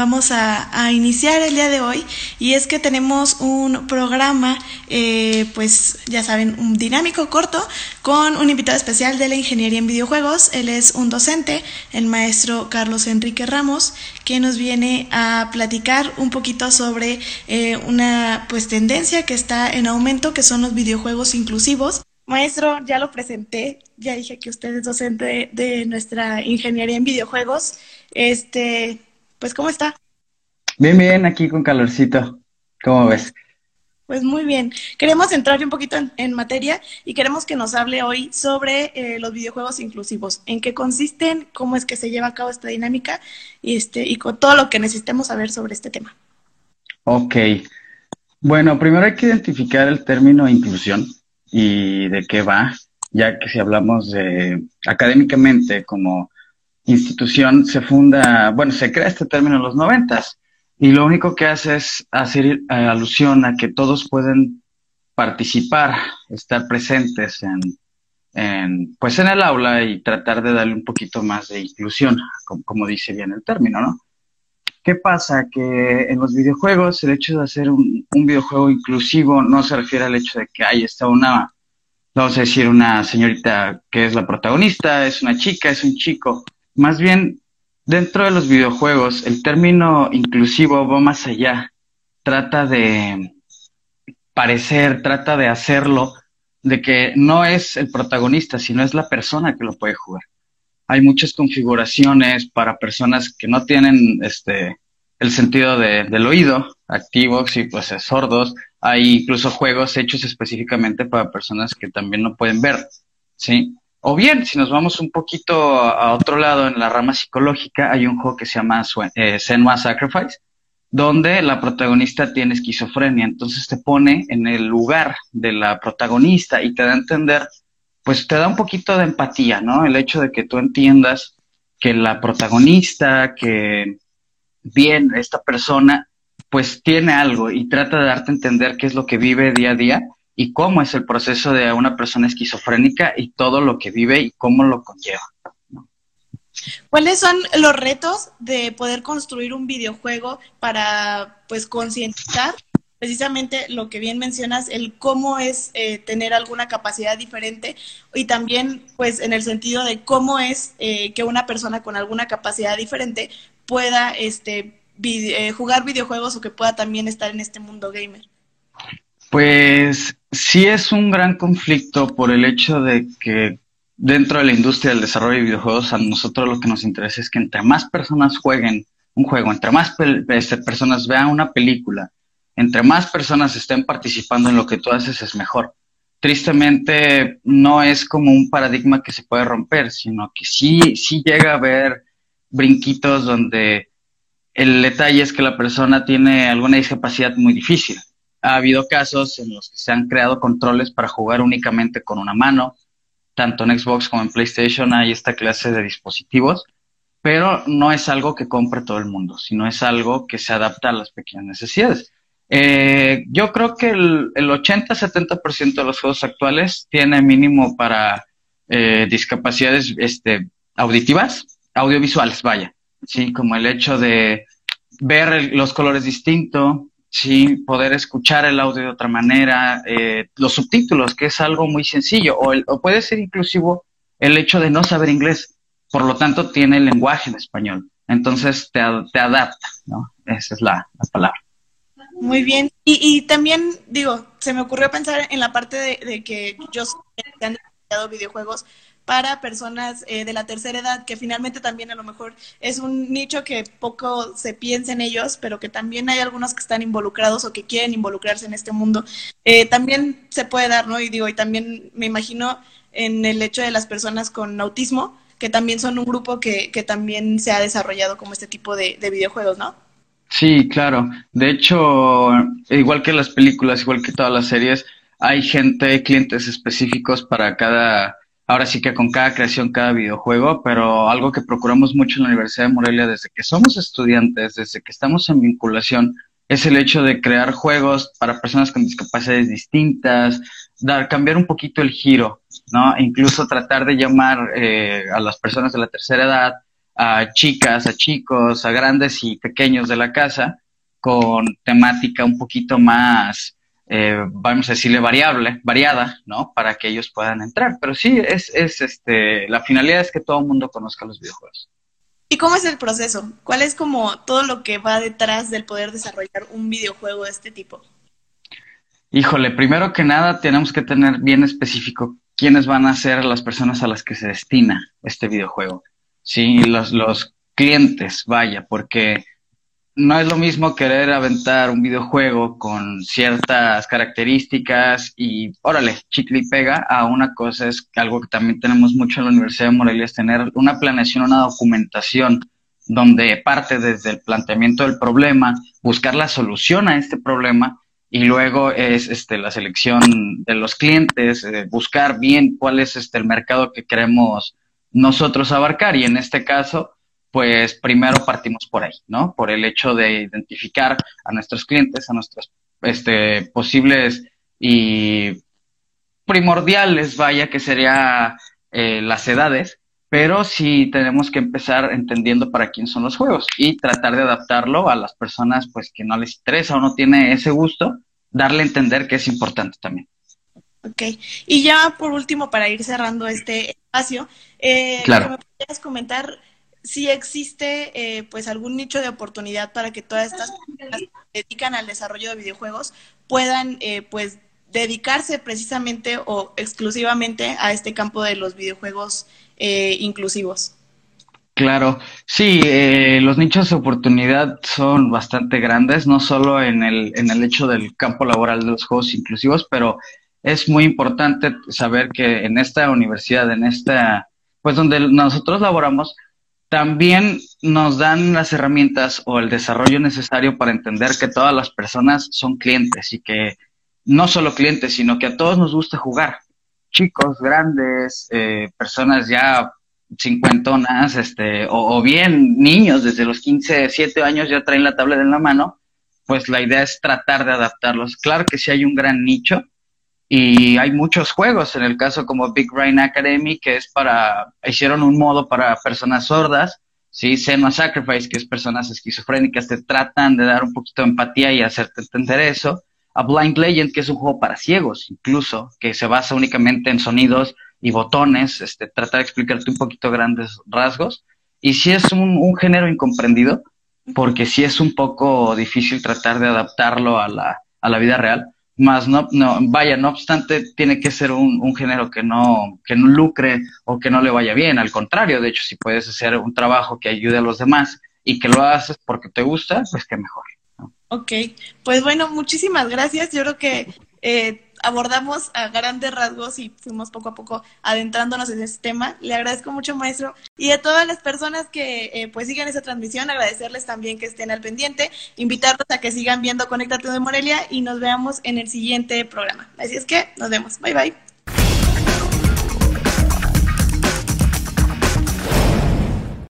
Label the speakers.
Speaker 1: vamos a, iniciar el día de hoy y es que tenemos un programa, eh, pues ya saben, un dinámico corto con un invitado especial de la ingeniería en videojuegos. Él es un docente, el maestro Carlos Enrique Ramos, que nos viene a platicar un poquito sobre eh, una pues tendencia que está en aumento, que son los videojuegos inclusivos. Maestro, ya lo presenté, ya dije que usted es docente de nuestra ingeniería en videojuegos. Este, pues, ¿cómo está?
Speaker 2: Bien, bien, aquí con calorcito. ¿Cómo ves?
Speaker 1: Pues muy bien. Queremos entrar un poquito en, materia y queremos que nos hable hoy sobre eh, los videojuegos inclusivos, en qué consisten, cómo es que se lleva a cabo esta dinámica y, este, y con todo lo que necesitemos saber sobre este tema.
Speaker 2: Ok. Bueno, primero hay que identificar el término inclusión y de qué va, ya que si hablamos de académicamente como institución se funda, bueno, se crea este término en los noventas y lo único que hace es hacer eh, alusión a que todos pueden participar, estar presentes en, en, pues en el aula y tratar de darle un poquito más de inclusión, como, dice bien el término, ¿no? ¿Qué pasa? Que en los videojuegos el hecho de hacer un, un videojuego inclusivo no se refiere al hecho de que ahí está una, vamos a decir, una señorita que es la protagonista, es una chica, es un chico, más bien, dentro de los videojuegos, el término inclusivo va más allá. Trata de parecer, trata de hacerlo, de que no es el protagonista, sino es la persona que lo puede jugar. Hay muchas configuraciones para personas que no tienen este el sentido del oído activo, y pues sordos. Hay incluso juegos hechos específicamente para personas que también no pueden ver, ¿sí? O bien, si nos vamos un poquito a otro lado en la rama psicológica, hay un juego que se llama eh, Senua Sacrifice, donde la protagonista tiene esquizofrenia, entonces te pone en el lugar de la protagonista y te da a entender, pues te da un poquito de empatía, ¿no? El hecho de que tú entiendas que la protagonista, que bien esta persona, pues tiene algo y trata de darte a entender qué es lo que vive día a día y cómo es el proceso de una persona esquizofrénica y todo lo que vive y cómo lo conlleva.
Speaker 1: ¿Cuáles son los retos de poder construir un videojuego para pues concientizar precisamente lo que bien mencionas, el cómo es eh, tener alguna capacidad diferente y también pues en el sentido de cómo es eh, que una persona con alguna capacidad diferente pueda este, eh, jugar videojuegos o que pueda también estar en este mundo gamer?
Speaker 2: Pues sí es un gran conflicto por el hecho de que dentro de la industria del desarrollo de videojuegos a nosotros lo que nos interesa es que entre más personas jueguen un juego, entre más este, personas vean una película, entre más personas estén participando en lo que tú haces es mejor. Tristemente no es como un paradigma que se puede romper, sino que sí, sí llega a haber brinquitos donde el detalle es que la persona tiene alguna discapacidad muy difícil ha habido casos en los que se han creado controles para jugar únicamente con una mano. Tanto en Xbox como en PlayStation hay esta clase de dispositivos, pero no es algo que compre todo el mundo, sino es algo que se adapta a las pequeñas necesidades. Eh, yo creo que el, 80-70% de los juegos actuales tiene mínimo para eh, discapacidades este, auditivas, audiovisuales, vaya, sí, como el hecho de ver los colores distintos, sí, poder escuchar el audio de otra manera, eh, los subtítulos, que es algo muy sencillo, o, o, puede ser inclusivo el hecho de no saber inglés, por lo tanto tiene el lenguaje en español, entonces te, te adapta, ¿no? Esa es la, palabra.
Speaker 1: Muy bien, y, y, también digo, se me ocurrió pensar en la parte de, que yo he han videojuegos, para personas eh, de la tercera edad, que finalmente también a lo mejor es un nicho que poco se piensa en ellos, pero que también hay algunos que están involucrados o que quieren involucrarse en este mundo. Eh, también se puede dar, ¿no? Y digo, y también me imagino en el hecho de las personas con autismo, que también son un grupo que, que también se ha desarrollado como este tipo de, de videojuegos, ¿no?
Speaker 2: Sí, claro. De hecho, igual que las películas, igual que todas las series, hay gente, clientes específicos para cada ahora sí que con cada creación, cada videojuego, pero algo que procuramos mucho en la Universidad de Morelia desde que somos estudiantes, desde que estamos en vinculación, es el hecho de crear juegos para personas con discapacidades distintas, dar, cambiar un poquito el giro, ¿no? Incluso tratar de llamar eh, a las personas de la tercera edad a chicas, a chicos, a grandes y pequeños de la casa con temática un poquito más, eh, vamos a decirle, variable, variada, ¿no? Para que ellos puedan entrar. Pero sí, es, es este, la finalidad es que todo el mundo conozca los videojuegos.
Speaker 1: ¿Y cómo es el proceso? ¿Cuál es como todo lo que va detrás del poder desarrollar un videojuego de este tipo?
Speaker 2: Híjole, primero que nada tenemos que tener bien específico quiénes van a ser las personas a las que se destina este videojuego. Sí, los, los clientes, vaya, porque no es lo mismo querer aventar un videojuego con ciertas características y órale, chicle y pega, a una cosa es algo que también tenemos mucho en la Universidad de Morelia, es tener una planeación, una documentación donde parte desde el planteamiento del problema, buscar la solución a este problema y luego es este, la selección de los clientes, eh, buscar bien cuál es este, el mercado que queremos nosotros abarcar. Y en este caso pues primero partimos por ahí, ¿no? Por el hecho de identificar a nuestros clientes, a nuestros este, posibles y primordiales, vaya, que sería eh, las edades, pero sí tenemos que empezar entendiendo para quién son los juegos y tratar de adaptarlo a las personas pues que no les interesa o no tiene ese gusto, darle a entender que es importante también.
Speaker 1: Ok, y ya por último, para ir cerrando este espacio, eh, ¿me podrías comentar si existe eh, pues algún nicho de oportunidad para que todas estas personas que se dedican al desarrollo de videojuegos puedan eh, pues dedicarse precisamente o exclusivamente a este campo de los videojuegos eh, inclusivos.
Speaker 2: Claro, sí, los nichos de oportunidad son bastante grandes, no solo en el, en el hecho del campo laboral de los juegos inclusivos, pero es muy importante saber que en esta universidad, en esta, pues donde nosotros laboramos, también nos dan las herramientas o el desarrollo necesario para entender que todas las personas son clientes y que no solo clientes, sino que a todos nos gusta jugar. Chicos, grandes, eh, personas ya cincuentonas, este, o, o, bien niños desde los 15, 7 años ya traen la tablet en la mano, pues la idea es tratar de adaptarlos. Claro que sí hay un gran nicho, y hay muchos juegos, en el caso como Big Brain Academy, que es para, hicieron un modo para personas sordas, ¿sí? Senua Sacrifice, que es personas esquizofrénicas, te tratan de dar un poquito de empatía y hacerte entender eso. A Blind Legend, que es un juego para ciegos, incluso, que se basa únicamente en sonidos y botones, este, trata de explicarte un poquito grandes rasgos. Y si es un, un género incomprendido, porque sí es un poco difícil tratar de adaptarlo a la, a la vida real más no, no, vaya, no obstante, tiene que ser un, un, género que no, que no lucre o que no le vaya bien. Al contrario, de hecho, si puedes hacer un trabajo que ayude a los demás y que lo haces porque te gusta, pues qué mejor.
Speaker 1: Ok, pues bueno, muchísimas gracias. Yo creo que eh, abordamos a grandes rasgos y fuimos poco a poco adentrándonos en este tema. Le agradezco mucho, maestro. Y a todas las personas que eh, pues sigan esa transmisión, agradecerles también que estén al pendiente, invitarlos a que sigan viendo Conéctate de Morelia y nos veamos en el siguiente programa. Así es que nos vemos. Bye bye.